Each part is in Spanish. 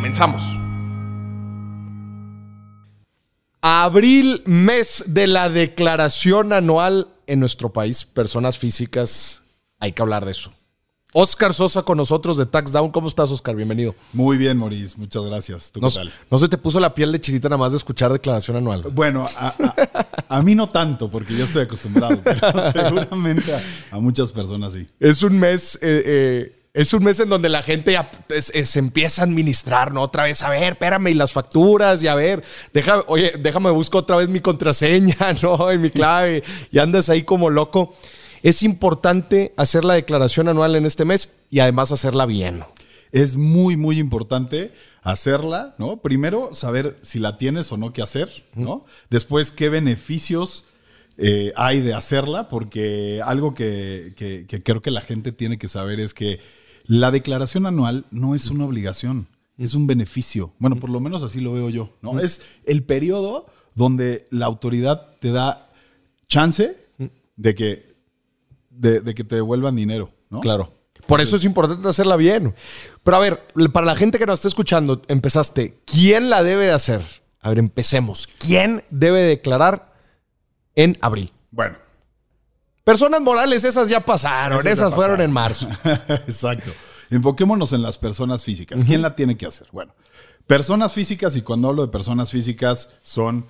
Comenzamos. Abril, mes de la declaración anual en nuestro país, personas físicas, hay que hablar de eso. Oscar Sosa con nosotros de Tax Down. ¿Cómo estás, Oscar? Bienvenido. Muy bien, Maurice. Muchas gracias. ¿Tú no, qué tal? ¿No se te puso la piel de chirita nada más de escuchar declaración anual? Bueno, a, a, a mí no tanto, porque yo estoy acostumbrado, pero seguramente a, a muchas personas sí. Es un mes... Eh, eh, es un mes en donde la gente se empieza a administrar, ¿no? Otra vez, a ver, espérame, y las facturas, y a ver, déjame, oye, déjame busco otra vez mi contraseña, ¿no? Y mi clave, y andas ahí como loco. Es importante hacer la declaración anual en este mes y además hacerla bien. Es muy, muy importante hacerla, ¿no? Primero, saber si la tienes o no que hacer, ¿no? Después, qué beneficios eh, hay de hacerla, porque algo que, que, que creo que la gente tiene que saber es que la declaración anual no es una obligación, es un beneficio. Bueno, por lo menos así lo veo yo, ¿no? Es el periodo donde la autoridad te da chance de que, de, de que te devuelvan dinero, ¿no? Claro. Por eso es importante hacerla bien. Pero a ver, para la gente que nos está escuchando, empezaste. ¿Quién la debe de hacer? A ver, empecemos. ¿Quién debe declarar en abril? Bueno. Personas morales, esas ya pasaron. Esas, esas fueron en marzo. Exacto. Enfoquémonos en las personas físicas. ¿Quién uh -huh. la tiene que hacer? Bueno, personas físicas, y cuando hablo de personas físicas, son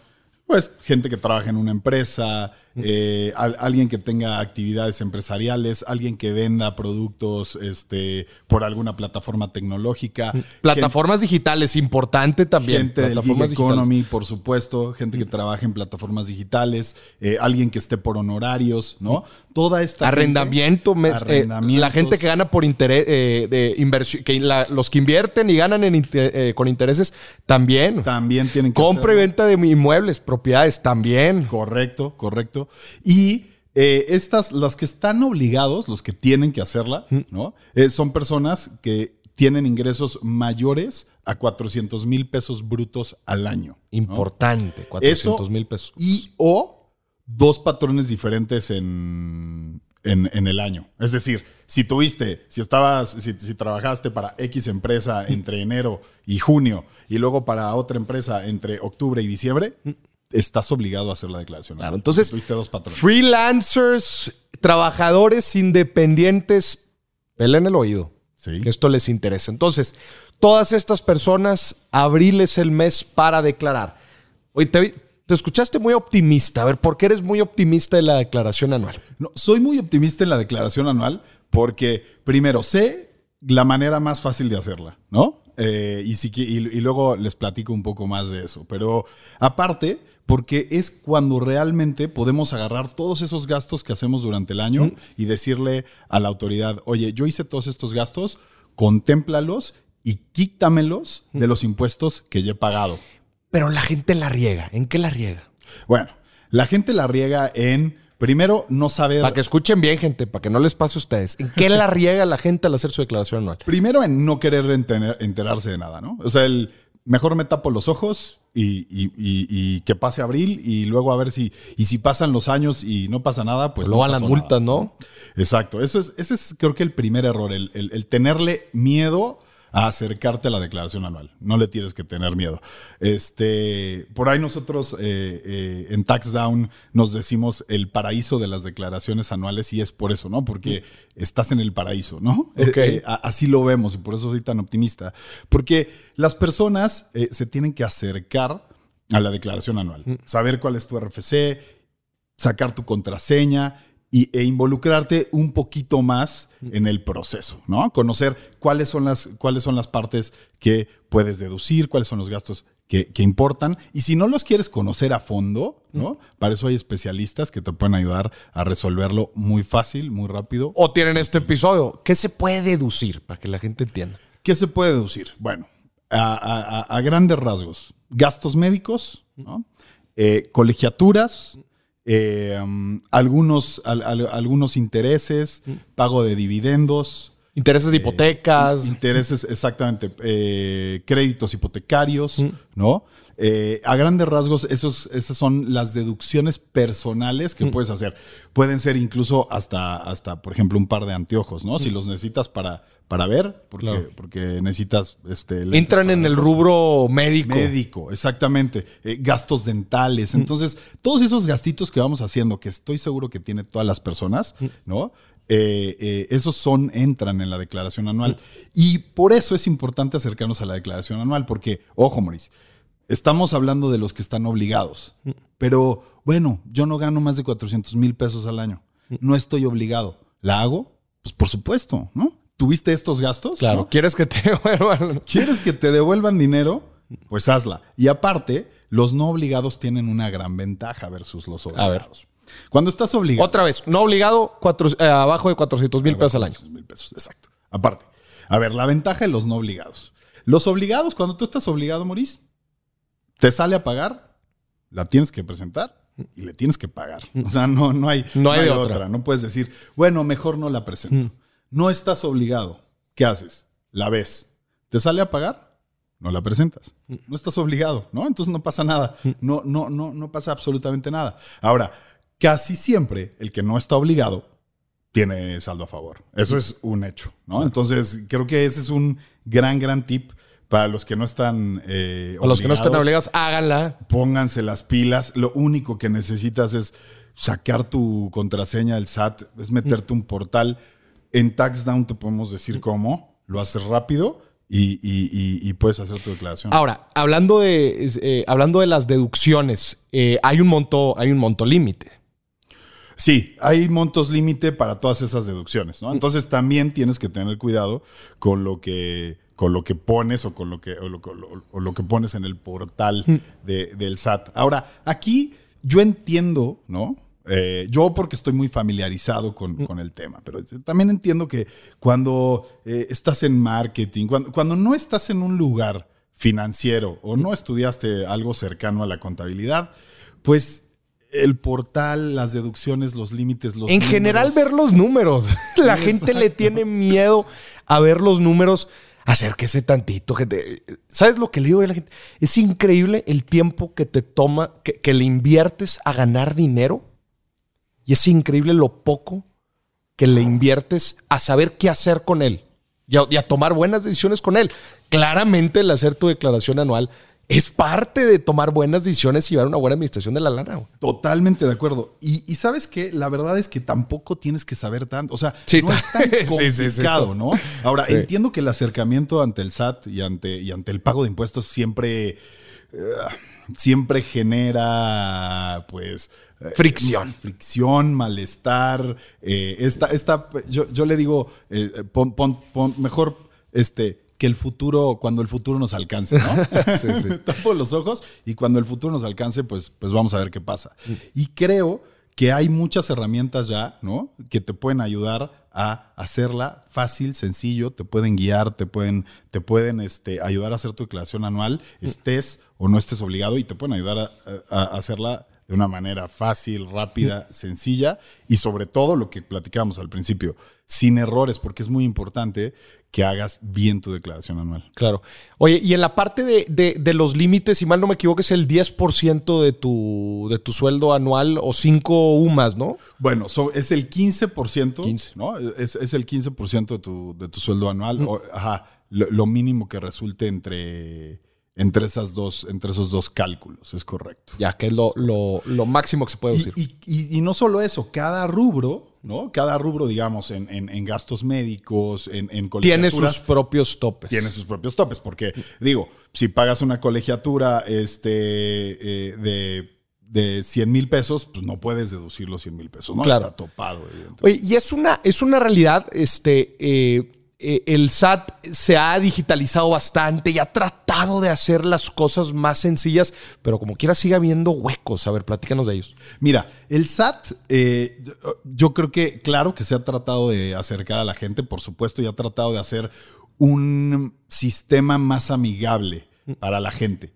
pues gente que trabaja en una empresa, eh, al, alguien que tenga actividades empresariales, alguien que venda productos este, por alguna plataforma tecnológica. Plataformas gente, digitales, importante también. Gente del gig economy, por supuesto, gente que trabaja en plataformas digitales, eh, alguien que esté por honorarios, ¿no? Toda esta arrendamiento, gente, eh, la gente que gana por interés eh, de inversión, que la, los que invierten y ganan en inter, con intereses también. También tienen que compra hacerlo. y venta de inmuebles, propiedades también. Correcto, correcto. Y eh, estas, las que están obligados, los que tienen que hacerla, ¿no? Eh, son personas que tienen ingresos mayores a 400 mil pesos brutos al año. Importante, ¿no? 400 mil pesos. Y o dos patrones diferentes en, en, en, el año. Es decir, si tuviste, si estabas, si, si trabajaste para X empresa entre enero y junio y luego para otra empresa entre octubre y diciembre, estás obligado a hacer la declaración. Claro, entonces, tuviste dos patrones. freelancers, trabajadores independientes, pelen el oído. Sí. Que esto les interesa. Entonces, todas estas personas, abril es el mes para declarar. Oye, te, te escuchaste muy optimista. A ver, ¿por qué eres muy optimista en la declaración anual? No, soy muy optimista en la declaración anual porque, primero, sé la manera más fácil de hacerla, ¿no? Eh, y, si, y, y, luego les platico un poco más de eso. Pero aparte, porque es cuando realmente podemos agarrar todos esos gastos que hacemos durante el año mm. y decirle a la autoridad, oye, yo hice todos estos gastos, contémplalos y quítamelos mm. de los impuestos que ya he pagado. Pero la gente la riega. ¿En qué la riega? Bueno, la gente la riega en Primero, no saber. Para que escuchen bien, gente, para que no les pase a ustedes. ¿En qué la riega la gente al hacer su declaración anual? Primero, en no querer enterarse de nada, ¿no? O sea, el mejor me tapo los ojos y, y, y, y, que pase abril y luego a ver si. Y si pasan los años y no pasa nada, pues. Luego no las multas, ¿no? Exacto. Eso es, ese es, creo que, el primer error, el, el, el tenerle miedo a acercarte a la declaración anual. No le tienes que tener miedo. Este, por ahí nosotros eh, eh, en TaxDown nos decimos el paraíso de las declaraciones anuales y es por eso, ¿no? Porque mm. estás en el paraíso, ¿no? Okay. Eh, así lo vemos y por eso soy tan optimista. Porque las personas se tienen que acercar a la declaración anual, mm. saber cuál es tu RFC, sacar tu contraseña y, e involucrarte un poquito más en el proceso, ¿no? Conocer cuáles son las, cuáles son las partes que puedes deducir, cuáles son los gastos que, que, importan. Y si no los quieres conocer a fondo, ¿no? Para eso hay especialistas que te pueden ayudar a resolverlo muy fácil, muy rápido. O tienen este episodio. ¿Qué se puede deducir para que la gente entienda? ¿Qué se puede deducir? Bueno, a, grandes rasgos, gastos médicos, eh, colegiaturas, eh, um, algunos, algunos intereses, pago de dividendos. Intereses de eh, hipotecas. intereses, exactamente. créditos hipotecarios, ¿no? a grandes rasgos, esos, esas son las deducciones personales que puedes hacer. Pueden ser incluso hasta, hasta, por ejemplo, un par de anteojos, ¿no? Si los necesitas para, para ver, porque, porque necesitas... Este, Entran en el rubro médico. Médico, exactamente. Eh, gastos dentales. Mm. Entonces, todos esos gastitos que vamos haciendo, que estoy seguro que tiene todas las personas, mm. ¿no? Eh, eh, esos son, entran en la declaración anual. Mm. Y por eso es importante acercarnos a la declaración anual, porque, ojo, Maurice, estamos hablando de los que están obligados. Pero, bueno, yo no gano más de 400 mil pesos al año. No estoy obligado. ¿La hago? Pues por supuesto, ¿no? Tuviste estos gastos. Claro. ¿Quieres que te devuelvan? ¿Quieres que te devuelvan dinero? Pues hazla. Y aparte, los no obligados tienen una gran ventaja versus los obligados. Cuando estás obligado. Otra vez, no obligado, eh, abajo de 400 mil pesos al año. mil pesos, exacto. Aparte. A ver, la ventaja de los no obligados. Los obligados, cuando tú estás obligado, Maurice, te sale a pagar, la tienes que presentar y le tienes que pagar. O sea, no, no hay, no hay, otra. No puedes decir, bueno, mejor no la presento. No estás obligado. ¿Qué haces? La ves. ¿Te sale a pagar? No la presentas. No estás obligado, ¿no? Entonces no pasa nada. No, no, no, no pasa absolutamente nada. Ahora, casi siempre el que no está obligado tiene saldo a favor. Eso es un hecho, ¿no? Entonces, creo que ese es un gran, gran tip para los que no están eh, O los que no están obligados, háganla. Pónganse las pilas. Lo único que necesitas es sacar tu contraseña del SAT, es meterte un portal en TaxDown te podemos decir cómo, lo haces rápido y, puedes hacer tu declaración. Ahora, hablando de, eh, hablando de las deducciones, eh, hay un monto, hay un monto límite. Sí, hay montos límite para todas esas deducciones, ¿no? Entonces también tienes que tener cuidado con lo que, con lo que pones o con lo que, o lo, que pones en el portal del SAT. Ahora, aquí yo entiendo, ¿no? Eh, yo porque estoy muy familiarizado mm. con, el tema, pero también entiendo que cuando eh, estás en marketing, cuando, no estás en un lugar financiero o no estudiaste algo cercano a la contabilidad, pues el portal, las deducciones, los límites, los... En general ver los números. La gente le tiene miedo a ver los números. Acérquese tantito, gente. ¿Sabes lo que le digo a la gente? Es increíble el tiempo que te toma, que le inviertes a ganar dinero y es increíble lo poco que le inviertes a saber qué hacer con él y a, tomar buenas decisiones con él. Claramente el hacer tu declaración anual es parte de tomar buenas decisiones y llevar una buena administración de la lana. Totalmente de acuerdo. Y, sabes que la verdad es que tampoco tienes que saber tanto. O sea, no es tan complicado, ¿no? Ahora, entiendo que el acercamiento ante el SAT y ante, y ante el pago de impuestos siempre, eh, siempre genera, pues, eh, fricción. Fricción, malestar. Eh, esta, esta, yo, yo le digo, eh, pon, mejor este, que el futuro, cuando el futuro nos alcance, ¿no? sí, sí. Tapo los ojos y cuando el futuro nos alcance, pues, pues vamos a ver qué pasa. Y creo que hay muchas herramientas ya, ¿no? Que te pueden ayudar a hacerla fácil, sencillo, te pueden guiar, te pueden, te pueden este, ayudar a hacer tu declaración anual, estés o no estés obligado y te pueden ayudar a hacerla de una manera fácil, rápida, sencilla y sobre todo lo que platicábamos al principio, sin errores, porque es muy importante que hagas bien tu declaración anual. Claro. Oye, y en la parte de, los límites, si mal no me equivoco, es el 10% de tu, de tu sueldo anual o 5 UMAS, ¿no? Bueno, es el 15%, ¿no? Es, el 15% de tu, de tu sueldo anual. ajá, lo mínimo que resulte entre entre, esas dos, entre esos dos cálculos, es correcto. Ya, que es lo, máximo que se puede decir. Y, no solo eso, cada rubro, ¿no? Cada rubro, digamos, en, gastos médicos, en, en Tiene sus propios topes. Tiene sus propios topes, porque, digo, si pagas una colegiatura este, eh, de de 100 mil pesos, pues no puedes deducir los 100 mil pesos, ¿no? Claro. Está topado, evidentemente. Oye, y es una, es una realidad, este, eh, eh, el SAT se ha digitalizado bastante y ha tratado de hacer las cosas más sencillas, pero como quiera sigue habiendo huecos. A ver, platícanos de ellos. Mira, el SAT, eh, yo creo que, claro que se ha tratado de acercar a la gente, por supuesto, y ha tratado de hacer un sistema más amigable para la gente,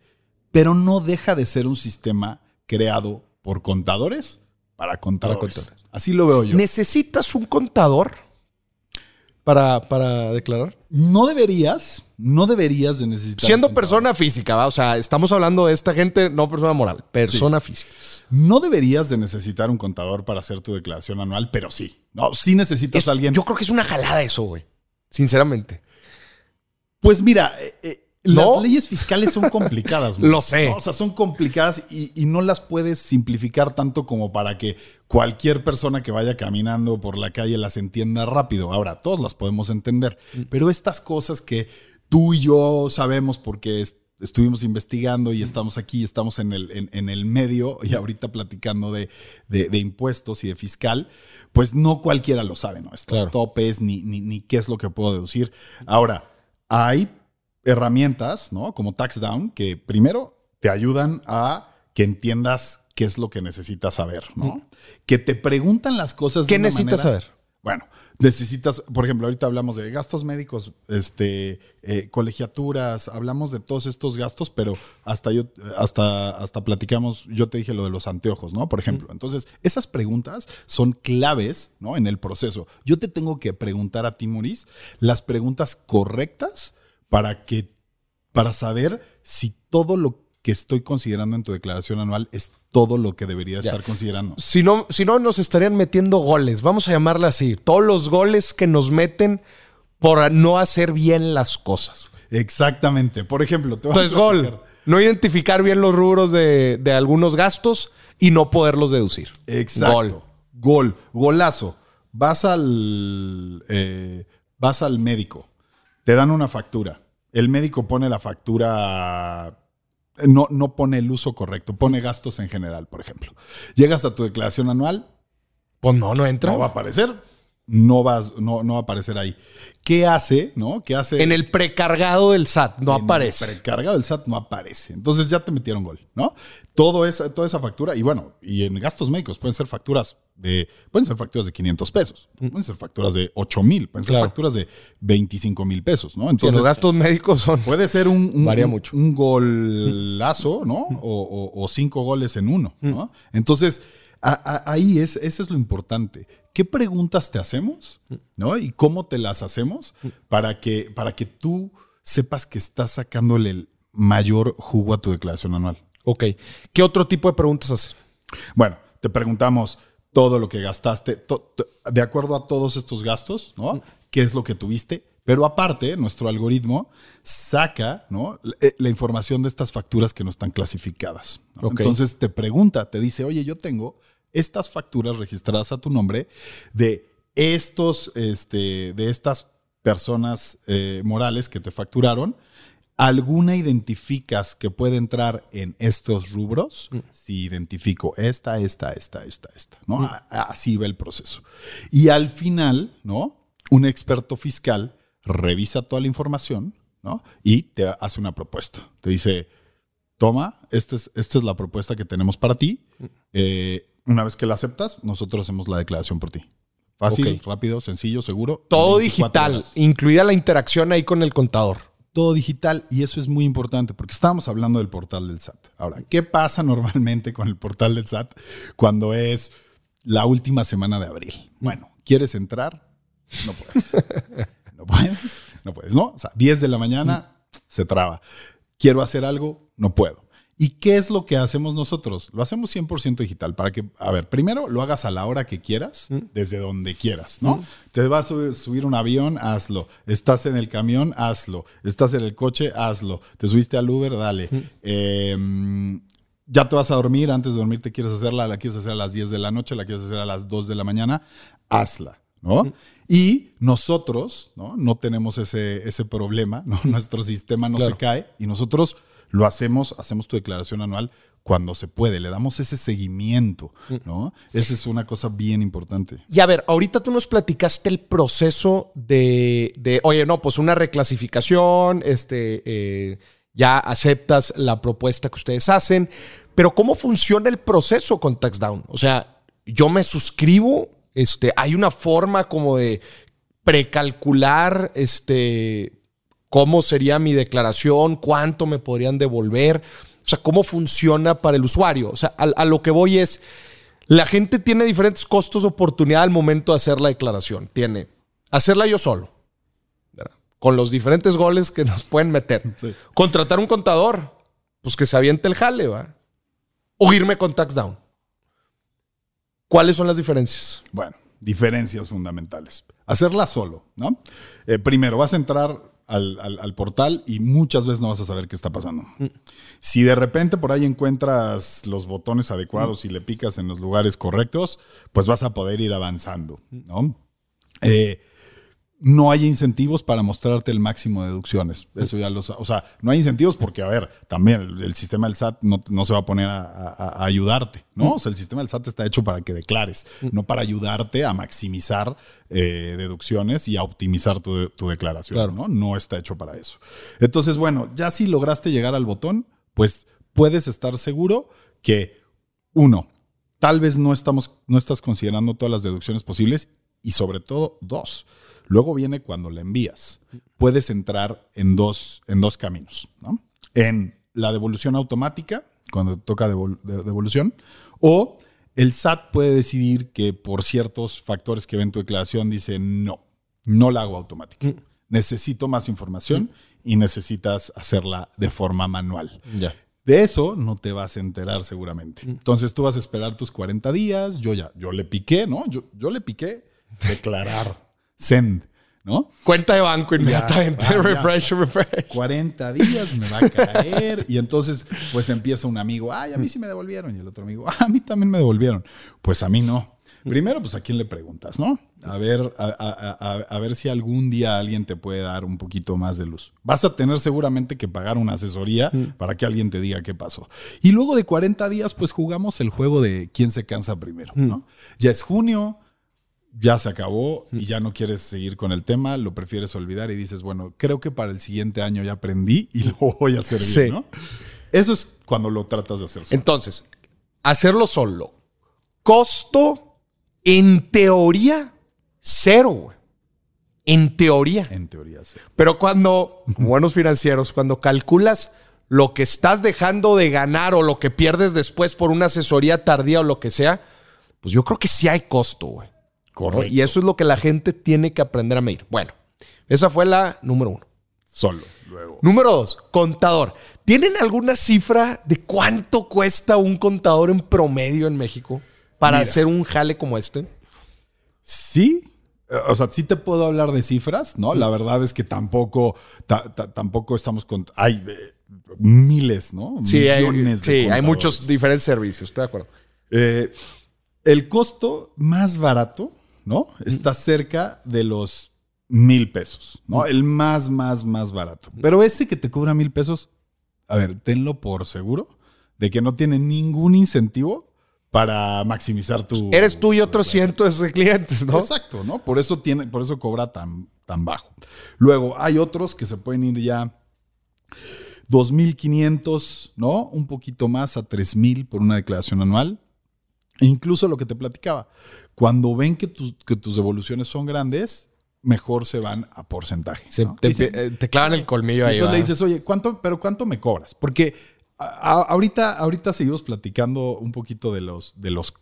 pero no deja de ser un sistema creado por contadores para contadores. contadores. Así lo veo yo. ¿Necesitas un contador para, para declarar? No deberías, no deberías de necesitar. Siendo persona física, ¿va? O sea, estamos hablando de esta gente, no persona moral, persona física. No deberías de necesitar un contador para hacer tu declaración anual, pero sí. No, sí necesitas Es- a alguien. Yo creo que es una jalada eso, güey. Sinceramente. Pues mira, eh, ¿No? las leyes fiscales son complicadas. Lo sé. ¿no? O sea, son complicadas y, y no las puedes simplificar tanto como para que cualquier persona que vaya caminando por la calle las entienda rápido. Ahora, todos las podemos entender, pero estas cosas que tú y yo sabemos porque es- estuvimos investigando y estamos aquí, estamos en el, en, en el medio y ahorita platicando de, de- de impuestos y de fiscal, pues no cualquiera lo sabe, ¿no? Estos Claro. topes ni, ni, ni qué es lo que puedo deducir. Ahora, hay herramientas, ¿no? Como TaxDown, que primero te ayudan a que entiendas qué es lo que necesitas saber, ¿no? Que te preguntan las cosas. de ¿Qué una necesitas manera- saber? Bueno, necesitas, por ejemplo, ahorita hablamos de gastos médicos, este, eh, colegiaturas, hablamos de todos estos gastos, pero hasta yo, hasta, hasta platicamos, yo te dije lo de los anteojos, ¿no? Por ejemplo. Entonces, esas preguntas son claves, ¿no? En el proceso. Yo te tengo que preguntar a ti, Maurice, las preguntas correctas para que, para saber si todo lo que estoy considerando en tu declaración anual es todo lo que debería Ya. estar considerando. Si no, si no, nos estarían metiendo goles. Vamos a llamarla así. Todos los goles que nos meten por no hacer bien las cosas. Exactamente. Por ejemplo, te Entonces, gol. No identificar bien los rubros de, de algunos gastos y no poderlos deducir. Exacto. Gol. Gol. Golazo. Vas al. eh, vas al médico. Te dan una factura. El médico pone la factura. No, no pone el uso correcto, pone gastos en general, por ejemplo. Llegas a tu declaración anual, Pues no, no entra. no va a aparecer. No, vas, no, no va a aparecer ahí. ¿Qué hace? ¿No? ¿Qué hace? En el precargado del SAT no en el aparece. precargado del SAT no aparece. Entonces ya te metieron gol, ¿no? Todo esa, toda esa factura, y bueno, y en gastos médicos pueden ser facturas de, pueden ser facturas de 500 pesos, pueden ser facturas de 8 mil, pueden ser facturas de 25 mil pesos, ¿no? Entonces los gastos médicos son. puede ser un, un- Varía mucho. un golazo, ¿no? O, o- o cinco goles en uno, ¿no? Entonces, a- a- ahí es, eso es lo importante. ¿Qué preguntas te hacemos? ¿No? Y cómo te las hacemos para que, para que tú sepas que estás sacándole el mayor jugo a tu declaración anual. Ok. ¿Qué otro tipo de preguntas hacen? Bueno, te preguntamos todo lo que gastaste, to- to- de acuerdo a todos estos gastos, ¿no? ¿Qué es lo que tuviste? Pero aparte, nuestro algoritmo saca ¿no? la, eh, la información de estas facturas que no están clasificadas. Entonces te pregunta, te dice, oye, yo tengo estas facturas registradas a tu nombre de estos, este, de estas personas eh, morales que te facturaron. ¿Alguna identificas que puede entrar en estos rubros? Si identifico esta, esta, esta, esta, esta, ¿no? A- Así va el proceso. Y al final, ¿no? Un experto fiscal revisa toda la información, ¿no? Y te hace una propuesta. Te dice, toma, esta es, esta es la propuesta que tenemos para ti. Eh, una vez que la aceptas, nosotros hacemos la declaración por ti. Fácil, rápido, sencillo, seguro. Todo 24 digital, horas incluida la interacción ahí con el contador. todo digital y eso es muy importante porque estábamos hablando del portal del SAT. Ahora, ¿qué pasa normalmente con el portal del SAT cuando es la última semana de abril? Bueno, ¿quieres entrar? No puedes. No puedes, no puedes, ¿no? O sea, 10 de la mañana se traba. Quiero hacer algo, no puedo. ¿Y qué es lo que hacemos nosotros? Lo hacemos 100% digital para que, a ver, primero lo hagas a la hora que quieras, desde donde quieras, ¿no? Te vas a subir, un avión, hazlo. Estás en el camión, hazlo. Estás en el coche, hazlo. Te subiste al Uber, dale. Eh, ya te vas a dormir, antes de dormir te quieres hacerla, la quieres hacer a las 10 de la noche, la quieres hacer a las 2 de la mañana, hazla, ¿no? Y nosotros, ¿no? No tenemos ese, ese problema, ¿no? Nuestro sistema no Claro. se cae y nosotros lo hacemos, hacemos tu declaración anual cuando se puede, le damos ese seguimiento, ¿no? Esa es una cosa bien importante. Y a ver, ahorita tú nos platicaste el proceso de, de, oye, no, pues una reclasificación, este, eh, ya aceptas la propuesta que ustedes hacen, pero ¿cómo funciona el proceso con TaxDown? O sea, yo me suscribo, este, hay una forma como de precalcular, este, cómo sería mi declaración, cuánto me podrían devolver, o sea, cómo funciona para el usuario. O sea, a, lo que voy es, la gente tiene diferentes costos de oportunidad al momento de hacer la declaración. Tiene hacerla yo solo, con los diferentes goles que nos pueden meter. Contratar un contador, pues que se aviente el jale, ¿va? O irme con tax down. ¿Cuáles son las diferencias? Bueno, diferencias fundamentales. Hacerla solo, ¿no? Eh, primero, vas a entrar al, portal y muchas veces no vas a saber qué está pasando. Si de repente por ahí encuentras los botones adecuados y le picas en los lugares correctos, pues vas a poder ir avanzando, ¿no? Eh, no hay incentivos para mostrarte el máximo de deducciones. Eso ya lo O sea, no hay incentivos porque, a ver, también el, sistema del SAT no, se va a poner a, ayudarte, ¿no? O sea, el sistema del SAT está hecho para que declares, no para ayudarte a maximizar eh, deducciones y a optimizar tu, declaración, ¿no? No está hecho para eso. Entonces, bueno, ya si lograste llegar al botón, pues puedes estar seguro que, uno, tal vez no, estamos, no estás considerando todas las deducciones posibles y sobre todo, dos, Luego viene cuando la envías. Puedes entrar en dos, en dos caminos. En la devolución automática, cuando toca devolución, o el SAT puede decidir que por ciertos factores que ven tu declaración dice no, no la hago automática. Mm. Necesito más información mm. y necesitas hacerla de forma manual. De eso no te vas a enterar seguramente. Mm. Entonces tú vas a esperar tus 40 días. Yo ya, yo le piqué, ¿no? Yo, yo le piqué declarar send, ¿no? Cuenta de banco inmediatamente, refresh, refresh. 40 días me va a caer. y entonces, pues empieza un amigo, ay, a mí sí me devolvieron. Y el otro amigo, ah, a mí también me devolvieron. Pues a mí no. Primero, pues a quién le preguntas, ¿no? A ver, a, ver si algún día alguien te puede dar un poquito más de luz. Vas a tener seguramente que pagar una asesoría para que alguien te diga qué pasó. Y luego de 40 días, pues jugamos el juego de quién se cansa primero, ¿no? Ya es junio, ya se acabó y ya no quieres seguir con el tema, lo prefieres olvidar y dices, bueno, creo que para el siguiente año ya aprendí y lo voy a hacer bien, ¿no? Eso es cuando lo tratas de hacer solo. Entonces, hacerlo solo. Costo, en teoría, cero, En teoría. En teoría, sí. Pero cuando, buenos financieros, cuando calculas lo que estás dejando de ganar o lo que pierdes después por una asesoría tardía o lo que sea, pues yo creo que sí hay costo, güey. Y eso es lo que la gente tiene que aprender a medir. Bueno, esa fue la número uno. Solo, luego. Número dos, contador. ¿Tienen alguna cifra de cuánto cuesta un contador en promedio en México para hacer un jale como este? Sí, o sea, sí te puedo hablar de cifras, ¿no? La verdad es que tampoco, tampoco estamos con. Hay eh, miles, ¿no? Sí, Millones hay, sí hay muchos diferentes servicios, estoy de acuerdo. Eh, el costo más barato ¿no? Está cerca de los mil pesos, ¿no? El más, más, más barato. Pero ese que te cobra mil pesos, a ver, tenlo por seguro de que no tiene ningún incentivo para maximizar tu. Eres tú y otros cientos de clientes, ¿no? Exacto, ¿no? Por eso tiene, por eso cobra tan, tan bajo. Luego, hay otros que se pueden ir ya 2.500, ¿no? Un poquito más a 3.000 por una declaración anual. E incluso lo que te platicaba, cuando ven que, tus devoluciones son grandes, mejor se van a porcentaje. Eh, te, clavan el colmillo ahí. Entonces le dices, oye, ¿cuánto, pero ¿cuánto me cobras? Porque ahorita, ahorita seguimos platicando un poquito de los, de los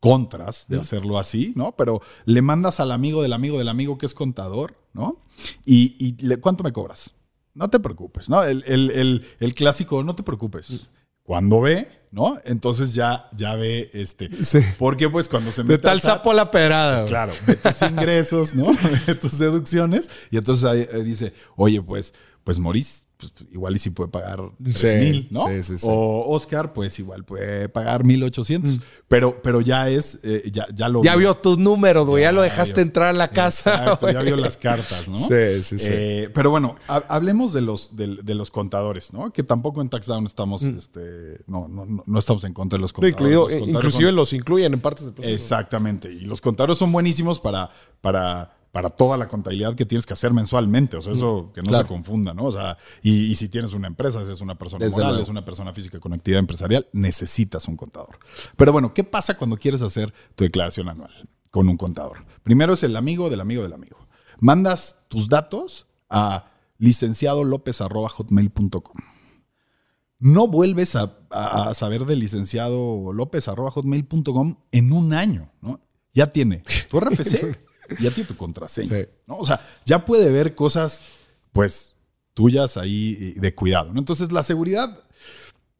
contras de hacerlo así, ¿no? Pero le mandas al amigo del amigo del amigo que es contador, ¿no? Y, y ¿cuánto me cobras? No te preocupes, ¿no? El, el clásico, no te preocupes. Cuando ve, ¿no? Entonces ya, ya ve este. Sí. Porque pues cuando se mete. De tal sapo la pedrada. Pues, claro, de tus ingresos, ¿no? de tus deducciones. Y entonces ahí dice, oye, pues, pues Maurice pues, igual y si puede pagar tres mil, ¿no? Sí, sí, o Oscar, pues igual puede pagar 1800. Mm. Pero, pero ya es, eh, ya, ya lo Ya vio, tus números, güey. Ya, lo dejaste entrar a la casa. ya vio las cartas, ¿no? Sí, sí, sí. Eh, pero bueno, hablemos de los, de, los contadores, ¿no? Que tampoco en TaxDown estamos, mm. este, no, no, no, estamos en contra de los contadores. inclusive los incluyen en partes del proceso. Exactamente. Y los contadores son buenísimos para, para para toda la contabilidad que tienes que hacer mensualmente. O sea, eso que no se confunda, ¿no? O sea, y, si tienes una empresa, si es una persona moral, es una persona física con actividad empresarial, necesitas un contador. Pero bueno, ¿qué pasa cuando quieres hacer tu declaración anual con un contador? Primero es el amigo del amigo del amigo. Mandas tus datos a licenciadolopez.hotmail.com. No vuelves a, saber del licenciado López.hotmail.com en un año, ¿no? Ya tiene tu RFC, ya tiene tu contraseña. Sí. ¿no? O sea, ya puede ver cosas, pues, tuyas ahí de cuidado. ¿no? Entonces, la seguridad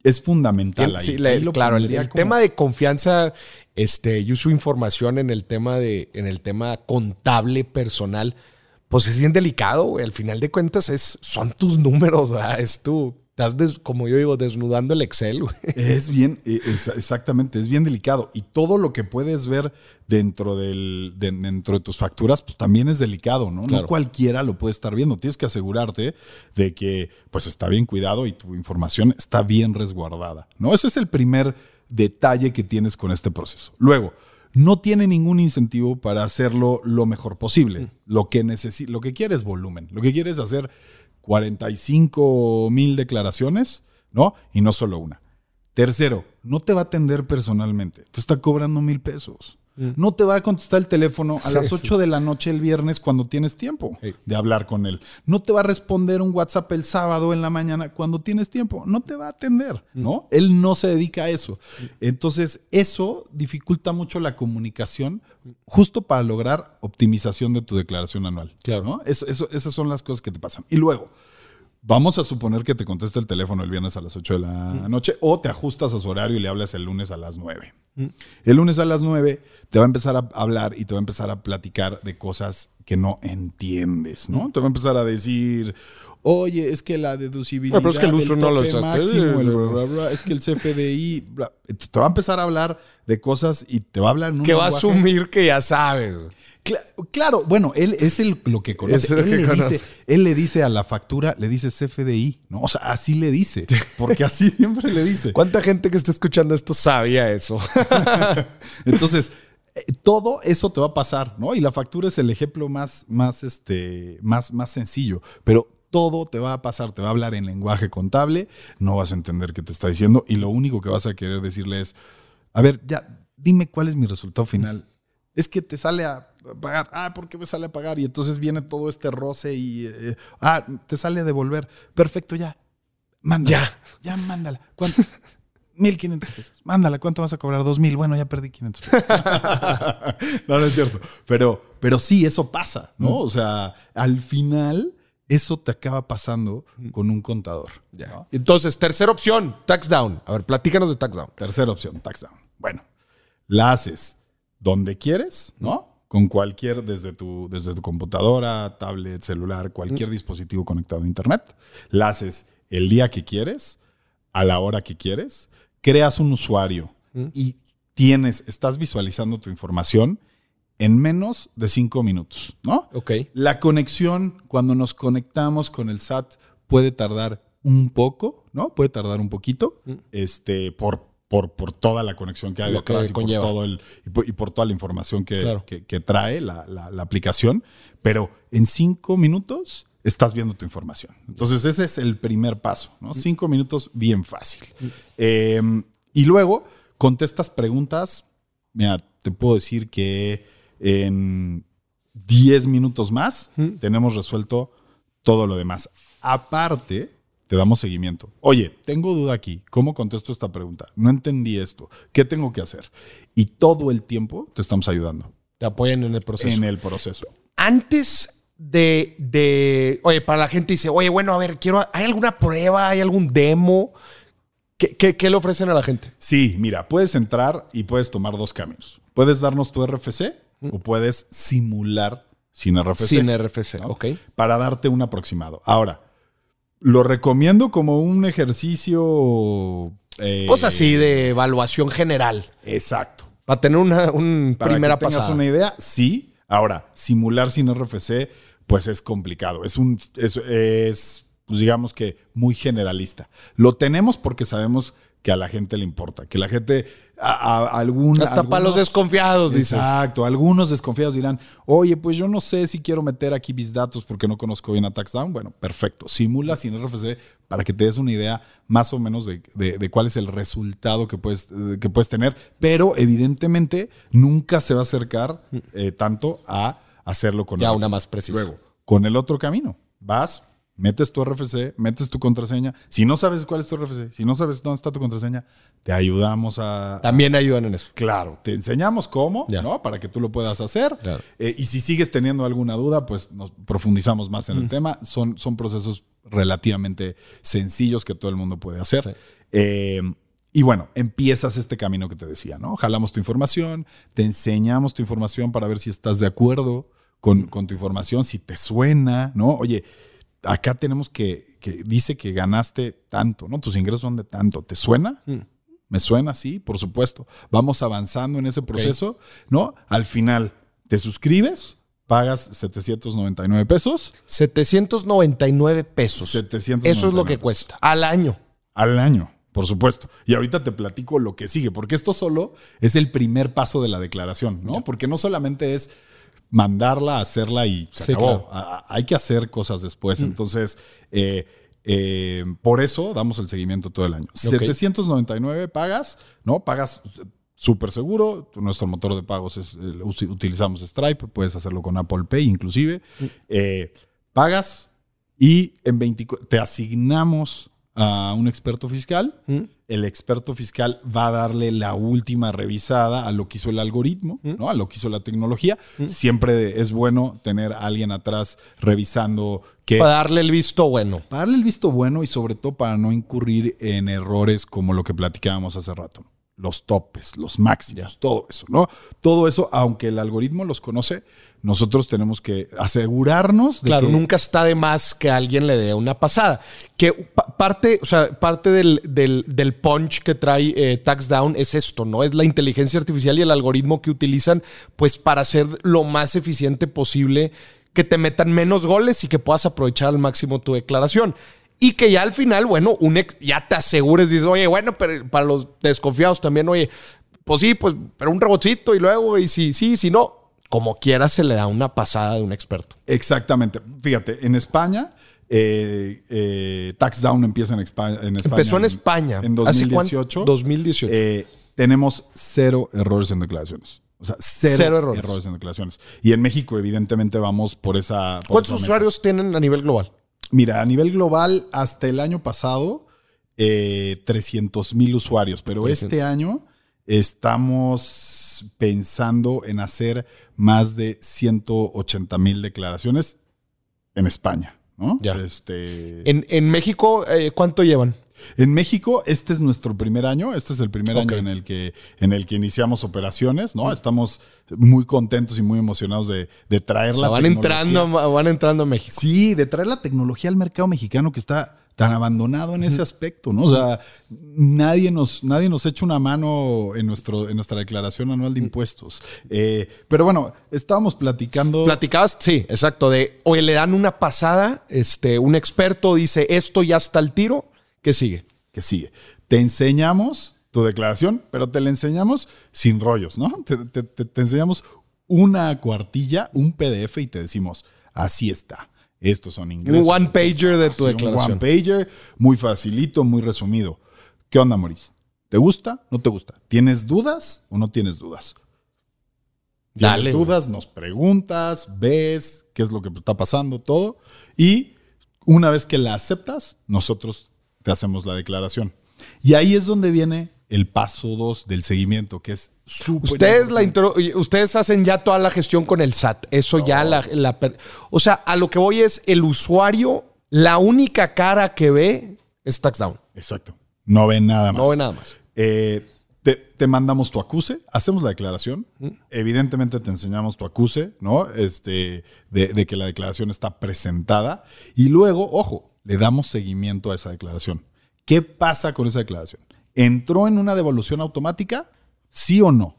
es fundamental. ahí. Sí, la- Ahí lo claro, el, pondría el como- tema de confianza este, y uso de información en el tema de, en el tema contable personal, pues es bien delicado, güey. Al final de cuentas, es, son tus números, ¿verdad? Es tú. Estás, des- como yo digo, desnudando el Excel, güey. Es bien, es- exactamente, es bien delicado. Y todo lo que puedes ver dentro, del, de- dentro de tus facturas, pues también es delicado, ¿no? Claro. No cualquiera lo puede estar viendo. Tienes que asegurarte de que pues está bien cuidado y tu información está bien resguardada, ¿no? Ese es el primer detalle que tienes con este proceso. Luego, no tiene ningún incentivo para hacerlo lo mejor posible. Lo que lo que quieres es volumen. Lo que quieres es hacer 45 mil declaraciones, ¿no? Y no solo una. Tercero, no te va a atender personalmente. Te está cobrando mil pesos. No te va a contestar el teléfono a Sí, las sí. 8 de la noche el viernes cuando tienes tiempo Sí. de hablar con él. No te va a responder un WhatsApp el sábado en la mañana cuando tienes tiempo. No te va a atender, ¿no? Él no se dedica a eso. Entonces, eso dificulta mucho la comunicación justo para lograr optimización de tu declaración anual. Claro. ¿no? Eso, eso- esas son las cosas que te pasan. Y luego, Vamos a suponer que te contesta el teléfono el viernes a las 8 de la noche o te ajustas a su horario y le hablas el lunes a las 9. El lunes a las 9 te va a empezar a hablar y te va a empezar a platicar de cosas que no entiendes, ¿no? Te va a empezar a decir, oye, es que la deducibilidad Ah, pero es que el uso no lo máximo, el bla, bla, bla, es que el CFDI, te va a empezar a hablar de cosas y te va a hablar en un Que va a asumir que ya sabes. Cla- Claro, bueno, él es el, lo que conoce. Él, que le conoce. Dice, él le dice a la factura, le dice CFDI, ¿no? O sea, así le dice, porque así siempre le dice. ¿Cuánta gente que está escuchando esto sabía eso? Entonces, eh, todo eso te va a pasar, ¿no? Y la factura es el ejemplo más, más, este, más, más sencillo, pero todo te va a pasar, te va a hablar en lenguaje contable, no vas a entender qué te está diciendo y lo único que vas a querer decirle es, a ver, ya, dime cuál es mi resultado final. Es que te sale a pagar, ah, ¿por qué me sale a pagar? Y entonces viene todo este roce y, eh, ah, te sale a devolver. Perfecto, ya, mándala. Ya. Ya, mándala. ¿Cuánto? 1500 pesos. Mándala, ¿cuánto vas a cobrar? 2000. Bueno, ya perdí 500 pesos. no, no es cierto. Pero, pero sí, eso pasa, ¿no? O sea, al final, eso te acaba pasando con un contador. ¿no? Entonces, tercera opción, tax down. A ver, platícanos de tax down. Tercera opción, tax down. Bueno, la haces donde quieres, ¿no? Con cualquier, desde tu, desde tu computadora, tablet, celular, cualquier dispositivo conectado a Internet. La haces el día que quieres, a la hora que quieres. Creas un usuario y tienes, estás visualizando tu información en menos de cinco minutos, ¿no? Ok. La conexión, cuando nos conectamos con el SAT, puede tardar un poco, ¿no? Puede tardar un poquito, este, por, por, por toda la conexión que hay Lo que detrás y por, todo el, y, por, y por toda la información que, Claro. que- que trae la, la- la aplicación. Pero en cinco minutos estás viendo tu información. Entonces, ese es el primer paso, ¿no? Cinco minutos, bien fácil. Eh, y luego contestas preguntas. Mira, te puedo decir que en 10 minutos más tenemos resuelto todo lo demás. Aparte, te damos seguimiento. Oye, tengo duda aquí. ¿Cómo contesto esta pregunta? No entendí esto. ¿Qué tengo que hacer? Y todo el tiempo te estamos ayudando Te apoyan en el proceso. en el proceso. Antes de, de. Oye, para la gente dice, oye, bueno, a ver, quiero. ¿Hay alguna prueba? ¿Hay algún demo? ¿Qué, qué- qué le ofrecen a la gente? Sí, mira, puedes entrar y puedes tomar dos caminos. Puedes darnos tu RFC o puedes simular sin RFC. Sin RFC, ¿no? ok. Para darte un aproximado. Ahora, lo recomiendo como un ejercicio. eh, Pues así de evaluación general. Exacto. Para tener una un Para primera que tengas pasada. una idea, sí. Ahora, simular sin RFC, pues es complicado. Es un. Es, es, pues digamos que muy generalista. Lo tenemos porque sabemos que a la gente le importa. Que la gente. A, a- algún, Hasta para los algunos- desconfiados, dices. Exacto. Algunos desconfiados dirán, oye, pues yo no sé si quiero meter aquí mis datos porque no conozco bien a TaxDown. Bueno, perfecto. Simula sin RFC para que te des una idea más o menos de, de- de cuál es el resultado que puedes, que puedes tener. Pero evidentemente nunca se va a acercar eh, tanto a hacerlo con Ya una más precisa. Luego, con el otro camino, vas metes tu RFC, metes tu contraseña. Si no sabes cuál es tu RFC, si no sabes dónde está tu contraseña, te ayudamos a... También ayudan en eso. Claro, te enseñamos cómo. ¿no? Para que tú lo puedas hacer. Claro. Eh, y si sigues teniendo alguna duda, pues nos profundizamos más en el tema. Son, son procesos relativamente sencillos que todo el mundo puede hacer. Sí. Eh, y bueno, empiezas este camino que te decía, ¿no? Jalamos tu información, te enseñamos tu información para ver si estás de acuerdo con, con tu información, si te suena, ¿no? Oye, acá tenemos que, que dice que ganaste tanto, ¿no? Tus ingresos son de tanto, ¿te suena? Mm. Me suena, sí, por supuesto. Vamos avanzando en ese proceso, ¿no? Al final, te suscribes, pagas 799 pesos 799 pesos. 799 Eso es lo que pesos. cuesta. Al año. al año, por supuesto. Y ahorita te platico lo que sigue, porque esto solo es el primer paso de la declaración, ¿no? Porque no solamente es mandarla, hacerla y se Sí, acabó. claro. A- a- hay que hacer cosas después. Entonces, eh, eh, por eso damos el seguimiento todo el año. 799 pagas, ¿no? Pagas súper seguro. Nuestro motor de pagos es, eh, utilizamos Stripe, puedes hacerlo con Apple Pay inclusive. Eh, pagas y en 24 te asignamos a un experto fiscal. Mm. El experto fiscal va a darle la última revisada a lo que hizo el algoritmo, ¿no? a lo que hizo la tecnología. Siempre es bueno tener a alguien atrás revisando que Para darle el visto bueno. para darle el visto bueno y sobre todo para no incurrir en errores como lo que platicábamos hace rato. Los topes, los máximos, todo eso, ¿no? Todo eso, aunque el algoritmo los conoce, nosotros tenemos que asegurarnos de Claro, que nunca está de más que alguien le dé una pasada. Que pa- parte, o sea, parte del, del- del punch que trae eh, TaxDown es esto, ¿no? Es la inteligencia artificial y el algoritmo que utilizan, pues, para hacer lo más eficiente posible, que te metan menos goles y que puedas aprovechar al máximo tu declaración. Y que ya al final, bueno, un ex- ya te asegures, dices, oye, bueno, pero para los desconfiados también, oye, pues sí, pues, pero un rebotcito y luego, y si sí, si no, como quiera se le da una pasada de un experto. Exactamente. Fíjate, en España, eh, eh, TaxDown empieza en, España. Empezó en España. En ¿Hace cuánto? 2018. 2018. eh, tenemos cero errores en declaraciones. O sea, cero, Cero errores. errores. en declaraciones. Y en México, evidentemente, vamos por esa. por ¿Cuántos esa usuarios tienen a nivel global? Mira, a nivel global, hasta el año pasado, eh, 300 mil usuarios, pero 300. este año estamos pensando en hacer más de 180 mil declaraciones en España. ¿no? Ya. Este, En, en México, eh, ¿cuánto llevan? En México, este es nuestro primer año. Este es el primer año en el que, en el que iniciamos operaciones, ¿no? Estamos muy contentos y muy emocionados de, de traer O sea, la van tecnología. entrando, van entrando a México. Sí, de traer la tecnología al mercado mexicano que está tan abandonado en ese aspecto, ¿no? O sea, nadie nos, nadie nos echa una mano en, nuestro, en nuestra declaración anual de impuestos. Eh, pero bueno, estábamos platicando. Platicabas, sí, exacto, de, oye, le dan una pasada, este, un experto dice, esto ya está al tiro, ¿qué sigue? que sigue. Te enseñamos tu declaración, pero te la enseñamos sin rollos, ¿no? Te, te- te- te enseñamos una cuartilla, un PDF y te decimos, así está. Estos son ingresos. Un one pager de tu declaración. Un one pager, muy facilito, muy resumido. ¿Qué onda, Maurice? ¿Te gusta? ¿No te gusta? ¿Tienes dudas o no tienes dudas? ¿Tienes Dale, dudas? Nos preguntas, ves qué es lo que está pasando, todo. Y una vez que la aceptas, nosotros te hacemos la declaración. Y ahí es donde viene el paso 2 del seguimiento, que es súper Ustedes, la importante. intro- ustedes hacen ya toda la gestión con el SAT. Eso ya la, O sea, a lo que voy es el usuario, la única cara que ve es TaxDown. Exacto. No ven nada más. No ve nada más. Eh, te, te mandamos tu acuse, hacemos la declaración. Evidentemente te enseñamos tu acuse, ¿no? Este, de, de que la declaración está presentada. Y luego, ojo, le damos seguimiento a esa declaración. ¿Qué pasa con esa declaración? ¿Entró en una devolución automática? ¿Sí o no?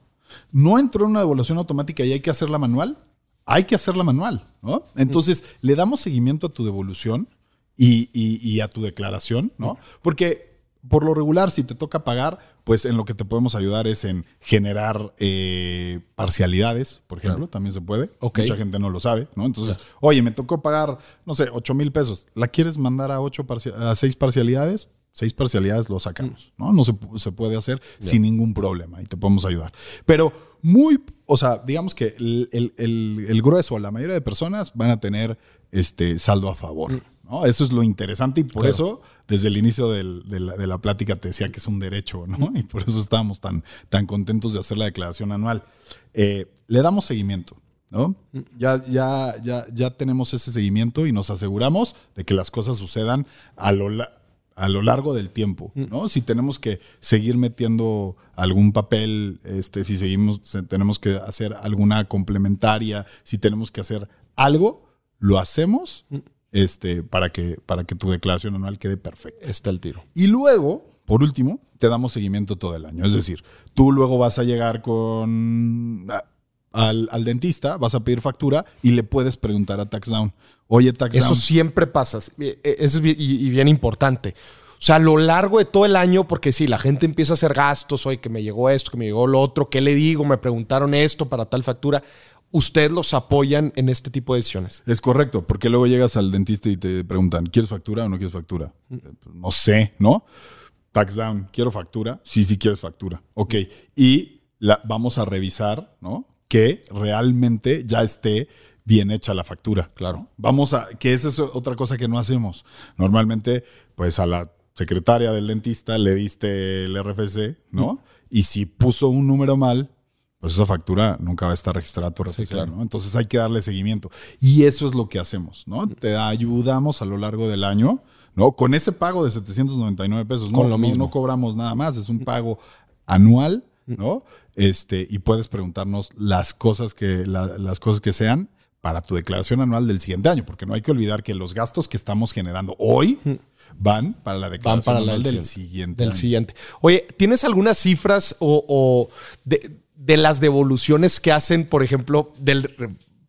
¿No entró en una devolución automática y hay que hacerla manual? Hay que hacerla manual, ¿no? Entonces, le damos seguimiento a tu devolución y, y- y a tu declaración, ¿no? Porque por lo regular, si te toca pagar, pues en lo que te podemos ayudar es en generar eh, parcialidades, por ejemplo, también se puede. Mucha gente no lo sabe, ¿no? Entonces, oye, me tocó pagar, no sé, 8 mil pesos. ¿La quieres mandar a, ocho a seis parcialidades? Seis parcialidades lo sacamos, ¿no? No se, pu- se puede hacer sin ningún problema y te podemos ayudar. Pero muy, o sea, digamos que el, el- el- el grueso, la mayoría de personas van a tener este saldo a favor, ¿no? ¿no? Eso es lo interesante y por eso, desde el inicio del- de, la, de la plática, te decía que es un derecho, ¿no? Y por eso estábamos tan, tan contentos de hacer la declaración anual. Eh, le damos seguimiento, ¿no? Ya, ya, ya, ya tenemos ese seguimiento y nos aseguramos de que las cosas sucedan a lo, la- a lo largo del tiempo, ¿no? Si tenemos que seguir metiendo algún papel, este, si seguimos, se- tenemos que hacer alguna complementaria, si tenemos que hacer algo, lo hacemos este, para, que, para que tu declaración anual quede perfecta. Está el tiro. Y luego, por último, te damos seguimiento todo el año. Es decir, tú luego vas a llegar con al, al dentista, vas a pedir factura y le puedes preguntar a TaxDown, oye TaxDown, Eso siempre pasa. Eh, Eso es bien- y, y bien importante. O sea, a lo largo de todo el año, porque sí, la gente empieza a hacer gastos, oye, que me llegó esto, que me llegó lo otro, ¿qué le digo? Me preguntaron esto para tal factura. Ustedes los apoyan en este tipo de decisiones. Es correcto, porque luego llegas al dentista y te preguntan, ¿quieres factura o no quieres factura? Eh, pues, No sé, ¿no? Tax down, ¿quiero factura? Sí, sí quieres factura. Ok. Y la, vamos a revisar, ¿no? Que realmente ya esté bien hecha la factura. Claro. Vamos a, que esa es otra cosa que no hacemos. Normalmente, pues a la secretaria del dentista le diste el RFC, ¿no? Y si puso un número mal, pues esa factura nunca va a estar registrada a tu claro. ¿no? Entonces hay que darle seguimiento. Y eso es lo que hacemos, ¿no? Te ayudamos a lo largo del año, ¿no? Con ese pago de 799 pesos, ¿no? Con lo no- mismo. no cobramos nada más, es un pago anual, ¿no? Este, y puedes preguntarnos las cosas que, la- las cosas que sean para tu declaración anual del siguiente año, porque no hay que olvidar que los gastos que estamos generando hoy van para la Van declaración la anual del del siguiente. Del año. siguiente. Oye, ¿tienes algunas cifras o, o de, de las devoluciones que hacen, por ejemplo, del,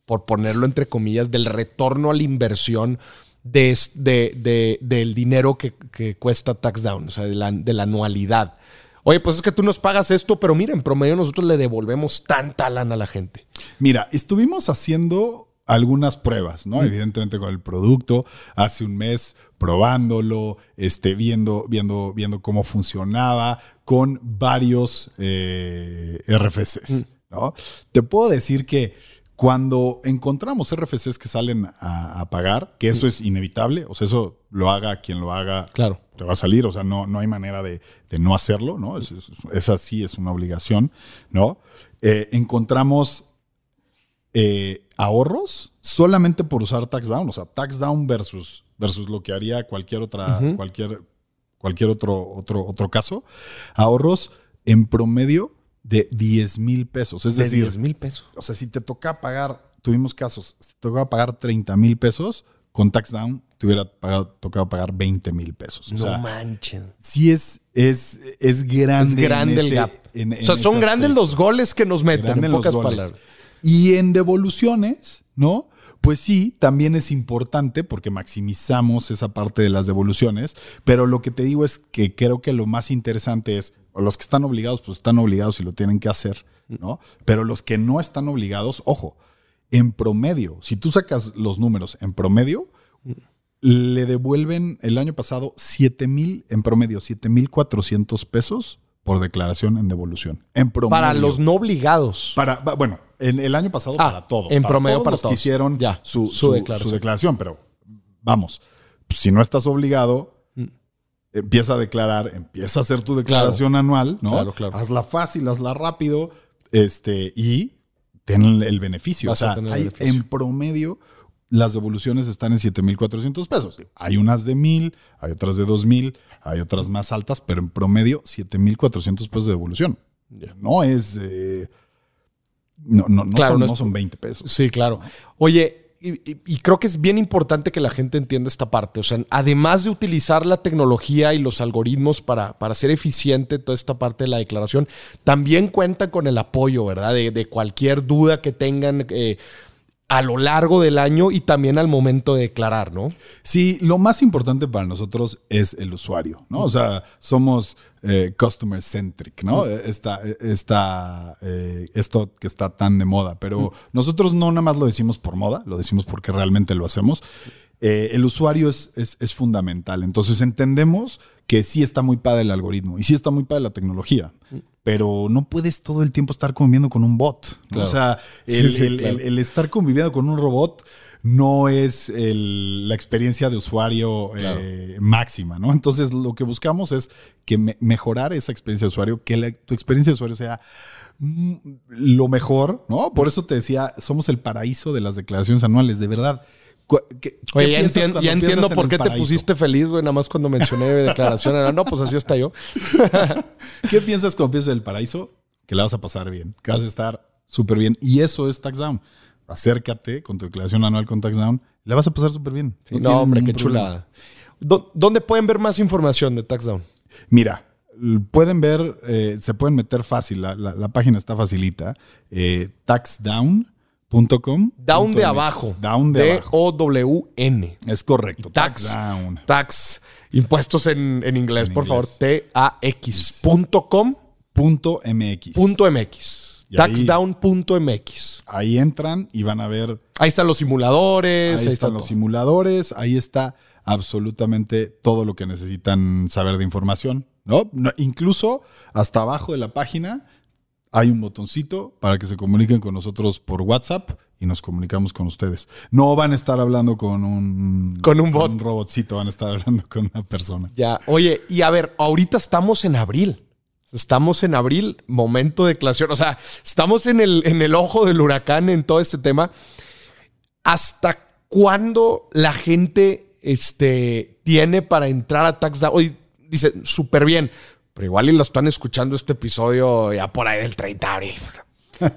por ponerlo entre comillas, del retorno a la inversión de, de- de- del dinero que, que cuesta tax down, o sea, de la, de la anualidad? Oye, pues es que tú nos pagas esto, pero mira, en promedio nosotros le devolvemos tanta lana a la gente. Mira, estuvimos haciendo algunas pruebas, ¿no? Evidentemente con el producto, hace un mes probándolo, este, viendo, viendo, viendo cómo funcionaba con varios eh, RFCs, ¿no? Te puedo decir que cuando encontramos RFCs que salen a, a pagar, que eso es inevitable, o sea, eso lo haga quien lo haga, Claro. te va a salir, o sea, no, no hay manera de, de no hacerlo, ¿no? Es, es- esa sí es una obligación, ¿no? Eh, encontramos eh, ahorros solamente por usar tax down, o sea, tax down versus, versus lo que haría cualquier otra, cualquier, cualquier otro, otro, otro caso, ahorros en promedio de 10 mil pesos. Es De decir, 10 mil pesos. o sea, si te toca pagar, tuvimos casos, si te toca pagar 30 mil pesos, con tax down te hubiera pagado, tocado pagar 20 mil pesos. O No sea, manchen. sí es, es, es grande. Es grande el gap. en- o sea, son grandes los goles que nos meten, en pocas palabras. Y en devoluciones, ¿no? Pues sí, también es importante porque maximizamos esa parte de las devoluciones, pero lo que te digo es que creo que lo más interesante es, los que están obligados, pues están obligados y lo tienen que hacer, ¿no? Pero los que no están obligados, ojo, en promedio, si tú sacas los números en promedio, le devuelven el año pasado 7 mil, en promedio, 7 mil 400 pesos por declaración en devolución. En promedio. Para los no obligados. Para, bueno, en el año pasado Ah, para todos. en promedio para los todos. que hicieron Ya, su, su su- declaración. su declaración. Pero vamos, si no estás obligado, Mm. empieza a declarar, empieza a hacer tu declaración anual, ¿no? Claro, claro. Hazla fácil, hazla rápido, este, y ten el, beneficio. Vas o sea, hay- beneficio. en promedio las devoluciones están en 7,400 pesos. Hay unas de 1,000, hay otras de 2,000, hay otras más altas, pero en promedio 7,400 pesos de devolución. No es... eh, no, no, no Claro, son, no no son 20 pesos. Sí, claro. Oye, y, y- y creo que es bien importante que la gente entienda esta parte. O sea, además de utilizar la tecnología y los algoritmos para, para hacer eficiente toda esta parte de la declaración, también cuenta con el apoyo, ¿verdad? De, de cualquier duda que tengan eh, a lo largo del año y también al momento de declarar, ¿no? Sí, lo más importante para nosotros es el usuario, ¿no? O sea, somos eh, customer centric, ¿no? Esta, esta, eh, esto que está tan de moda, pero nosotros no nada más lo decimos por moda, lo decimos porque realmente lo hacemos. Eh, el usuario es, es, es fundamental, entonces entendemos que sí está muy padre el algoritmo y sí está muy padre la tecnología, pero no puedes todo el tiempo estar conviviendo con un bot. O sea, el, sí, el- claro. el- el estar conviviendo con un robot no es el- la experiencia de usuario eh, máxima, ¿no? Entonces lo que buscamos es que me- mejorar esa experiencia de usuario, que la- tu experiencia de usuario sea mm, lo mejor, ¿no? Por eso te decía, somos el paraíso de las declaraciones anuales, de verdad. Cu- ¿qué- qué Oye, ya, entiendo por qué te pusiste feliz, güey, nada más cuando mencioné declaración. No, pues así está yo. ¿Qué piensas cuando piensas en el paraíso? Que la vas a pasar bien, que vas a estar súper bien. Y eso es TaxDown. Acércate con tu declaración anual con TaxDown, la vas a pasar súper bien. Sí, no, hombre, qué problema. chulada. ¿Dó- ¿Dónde pueden ver más información de TaxDown? Mira, l- pueden ver, eh, se pueden meter fácil, la, la- la página está facilita, eh, taxdown.com. Down de .mx. abajo. Down de abajo. D-O-W-N. Es correcto. Tax. Tax. Impuestos en, en inglés, En por favor. T-A-X.com. Punto MX. Punto MX. Taxdown.mx. Ahí entran y van a ver Ahí están los simuladores. Ahí Ahí, están está los simuladores, ahí está absolutamente todo lo que necesitan saber de información, ¿no? No, Incluso hasta abajo de la página hay un botoncito para que se comuniquen con nosotros por WhatsApp y nos comunicamos con ustedes. No van a estar hablando con un Con un bot. robotcito, van a estar hablando con una persona. Ya. Oye, y a ver, ahorita estamos en abril. Estamos en abril, momento de declaración. O sea, estamos en el, en el ojo del huracán en todo este tema. ¿Hasta cuándo la gente este, tiene para entrar a TaxDown? Hoy dice, súper bien, pero igual y lo están escuchando este episodio ya por ahí del 30 de abril.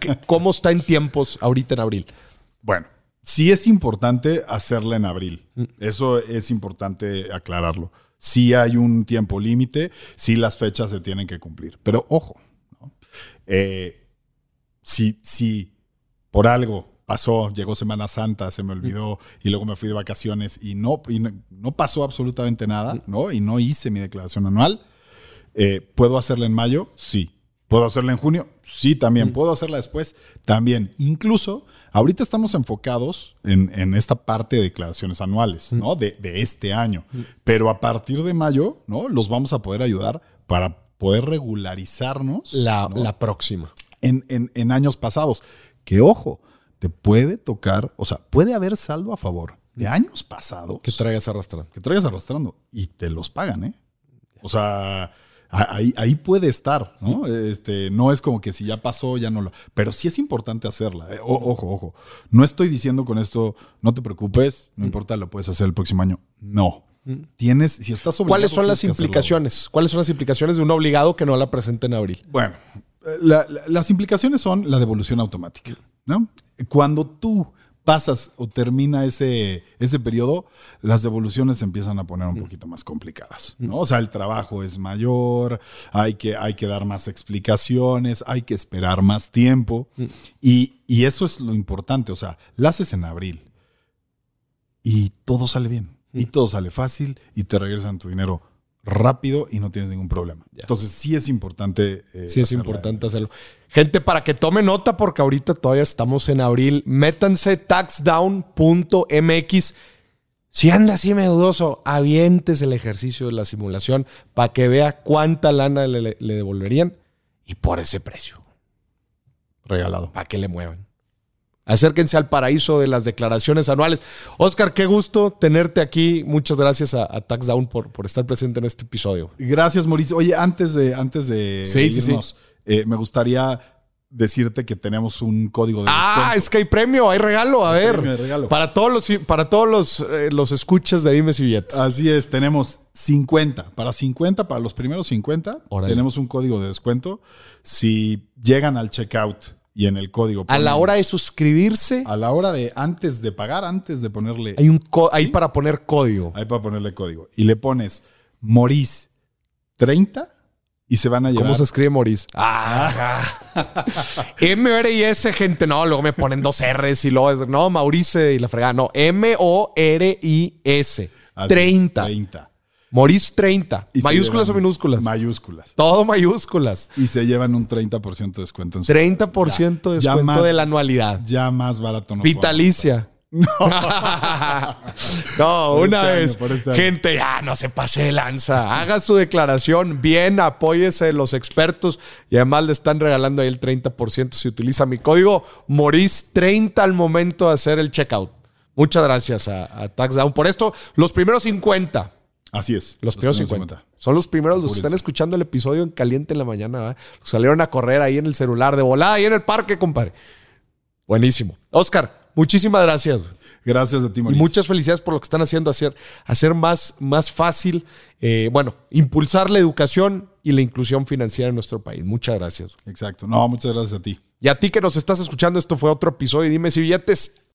¿Qué- ¿Cómo está en tiempos ahorita en abril? Bueno, sí es importante hacerla en abril. Eso es importante aclararlo. Sí hay un tiempo límite, sí las fechas se tienen que cumplir. Pero ojo, ¿no? Eh, si, si por algo pasó, llegó Semana Santa, se me olvidó y luego me fui de vacaciones y no, y no, no pasó absolutamente nada, ¿no? Y no hice mi declaración anual. Eh, ¿Puedo hacerla en mayo? Sí. ¿Puedo hacerla en junio? Sí, también. ¿Puedo hacerla después? También. Incluso, ahorita estamos enfocados en, en esta parte de declaraciones anuales, ¿no? De, de este año. Pero a partir de mayo, ¿no? Los vamos a poder ayudar para poder regularizarnos La, ¿no? la próxima. en, en- en años pasados. Que ojo, te puede tocar, o sea, puede haber saldo a favor de años pasados Que traigas arrastrando. que traigas arrastrando y te los pagan, ¿eh? O sea, ahí, ahí puede estar, ¿no? Este, no es como que si ya pasó, ya no lo. Pero sí es importante hacerla. ¿eh? O- ojo, ojo. No estoy diciendo con esto, no te preocupes, no importa, lo puedes hacer el próximo año. No. Tienes, si estás obligado, ¿Cuáles son las implicaciones? ¿Cuáles son las implicaciones de un obligado que no la presente en abril? Bueno, eh, la- la- las implicaciones son la devolución automática, ¿no? Cuando tú pasas o termina ese, ese periodo, las devoluciones se empiezan a poner un poquito más complicadas, ¿no? O sea, el trabajo es mayor, hay que, hay que dar más explicaciones, hay que esperar más tiempo. Y, y eso es lo importante, o sea, la haces en abril y todo sale bien, y todo sale fácil y te regresan tu dinero rápido y no tienes ningún problema. Entonces sí es importante. eh, Sí, es importante hacerlo. Gente, para que tome nota, porque ahorita todavía estamos en abril, métanse taxdown.mx. Si anda así medio dudoso, avientes el ejercicio de la simulación para que vea cuánta lana le- le devolverían y por ese precio, Regalado. para que le muevan. Acérquense al paraíso de las declaraciones anuales. Oscar, qué gusto tenerte aquí. Muchas gracias a, a TaxDown por, por estar presente en este episodio. Gracias, Mauricio. Oye, antes de, antes de Sí, sí, sí. irnos, eh, me gustaría decirte que tenemos un código de Ah, descuento. es que hay premio, hay regalo. A ver, premio, hay regalo. para todos los, para todos los, eh, los escuchas de Dimes y Billetes. Así es, tenemos 50. Para 50, para los primeros 50, Órale. tenemos un código de descuento. Si llegan al checkout y en el código. a la hora de suscribirse, A la hora de, antes de pagar, antes de ponerle. hay un co- ahí para poner código. Ahí para ponerle código. Y le pones Moris 30 y se van a llevar. ¿Cómo se escribe Moris? Ah, M, R y S, gente. No, luego me ponen dos R's y luego es, no, Maurice y la fregada. No, M, O, R, I, S. Así, 30. 30. Moris 30. Y se ¿Mayúsculas o minúsculas? Mayúsculas. Todo mayúsculas. Y se llevan un 30% de descuento en su 30% de Ya descuento más- de la anualidad. Ya más barato no Vitalicia. No, Por una este vez. este. Gente, ya no se pase de lanza. Haga su declaración bien, apóyese los expertos y además le están regalando ahí el 30% si utiliza mi código Moris30 al momento de hacer el checkout. Muchas gracias a, a TaxDown por esto. Los primeros 50. Así es. Los, primeros 50. Son los primeros, los que están escuchando el episodio en caliente en la mañana. ¿verdad? Los salieron a correr ahí en el celular de volada, ahí en el parque, compadre. Buenísimo. Oscar, muchísimas gracias. Gracias a ti, Y Mauricio. muchas felicidades por lo que están haciendo, hacer, hacer más, más fácil, eh, bueno, impulsar la educación y la inclusión financiera en nuestro país. Muchas gracias. Exacto. No, muchas gracias a ti. Y a ti que nos estás escuchando, esto fue otro episodio. Dime si billetes.